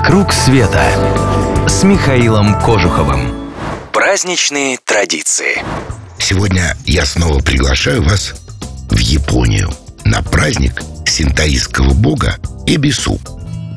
«Вокруг света» с Михаилом Кожуховым. Праздничные традиции. Сегодня я снова приглашаю вас в Японию на праздник синтаистского бога Эбису.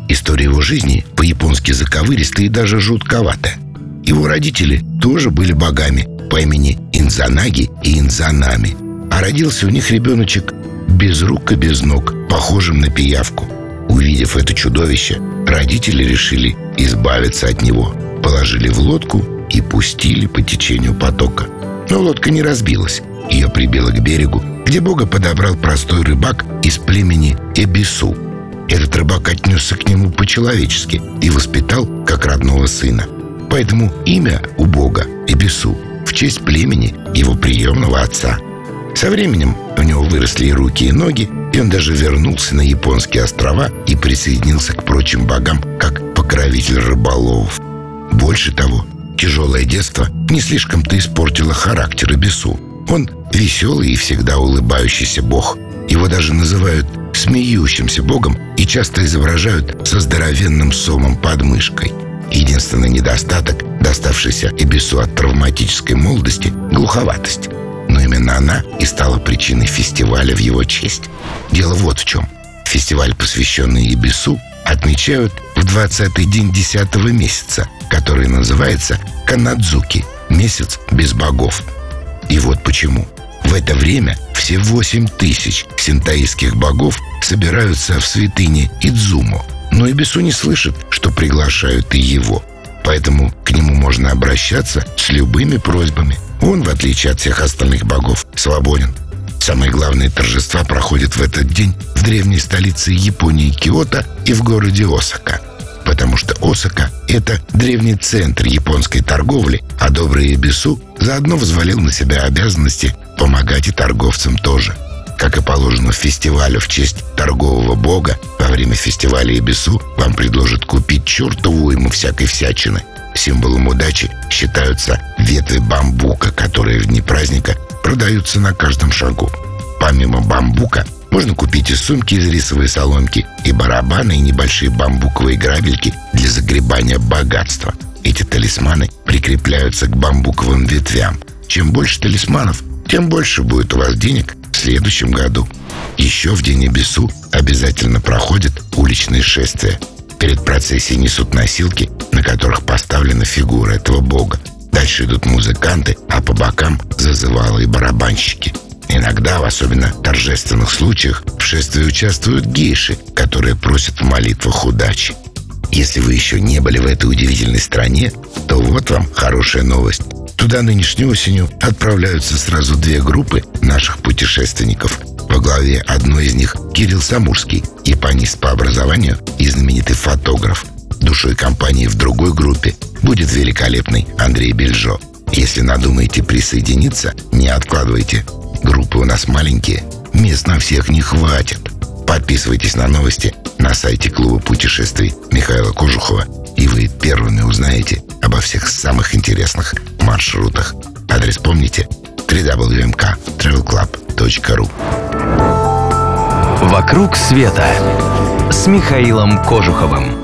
История его жизни по-японски заковыристая и даже жутковатая. Его родители тоже были богами по имени Инзанаги и Инзанами. А родился у них ребеночек без рук и без ног, похожим на пиявку. Увидев это чудовище, родители решили избавиться от него. Положили в лодку и пустили по течению потока. Но лодка не разбилась. Ее прибило к берегу, где Бога подобрал простой рыбак из племени Эбису. Этот рыбак отнесся к нему по-человечески и воспитал как родного сына. Поэтому имя у Бога Эбису в честь племени его приемного отца. Со временем у него выросли и руки, и ноги, и он даже вернулся на японские острова и присоединился к прочим богам как покровитель рыболовов. Больше того, тяжелое детство не слишком-то испортило характер Эбису. Он веселый и всегда улыбающийся бог. Его даже называют смеющимся богом и часто изображают со здоровенным сомом под мышкой. Единственный недостаток, доставшийся Эбису от травматической молодости – глуховатость. Но именно она и стала причиной фестиваля в его честь. Дело вот в чем. Фестиваль, посвященный Эбису, отмечают в 20-й день 10 месяца, который называется Канадзуки – месяц без богов. И вот почему. В это время все 8 тысяч синтаистских богов собираются в святыне Идзумо. Но Эбису не слышит, что приглашают и его. Поэтому к нему можно обращаться с любыми просьбами. Он, в отличие от всех остальных богов, свободен. Самые главные торжества проходят в этот день в древней столице Японии Киото и в городе Осака. Потому что Осака – это древний центр японской торговли, а добрый Эбису заодно взвалил на себя обязанности помогать и торговцам тоже. Как и положено в фестивале в честь торгового бога, во время фестиваля Эбису вам предложат купить чертову ему всякой всячины. Символом удачи считаются ветви бамбука, которые в дни праздника продаются на каждом шагу. Помимо бамбука можно купить и сумки из рисовой соломки, и барабаны, и небольшие бамбуковые грабельки для загребания богатства. Эти талисманы прикрепляются к бамбуковым ветвям. Чем больше талисманов, тем больше будет у вас денег в следующем году. Еще в день Эбису обязательно проходят уличные шествия. Перед процессией несут носилки, на которых поставлена фигура этого бога. Дальше идут музыканты, а по бокам зазывалы и барабанщики. Иногда, в особенно торжественных случаях, в шествии участвуют гейши, которые просят в молитвах удачи. Если вы еще не были в этой удивительной стране, то вот вам хорошая новость. Туда нынешней осенью отправляются сразу две группы наших путешественников. Во главе одной из них Кирилл Самурский, японист по образованию и знаменитый фотограф. Душой компании в другой группе будет великолепный Андрей Бельжо. Если надумаете присоединиться, не откладывайте. Группы у нас маленькие, мест на всех не хватит. Подписывайтесь на новости на сайте клуба путешествий Михаила Кожухова, и вы первыми узнаете обо всех самых интересных маршрутах. Адрес помните? www.travelclub.ru «Вокруг света» с Михаилом Кожуховым.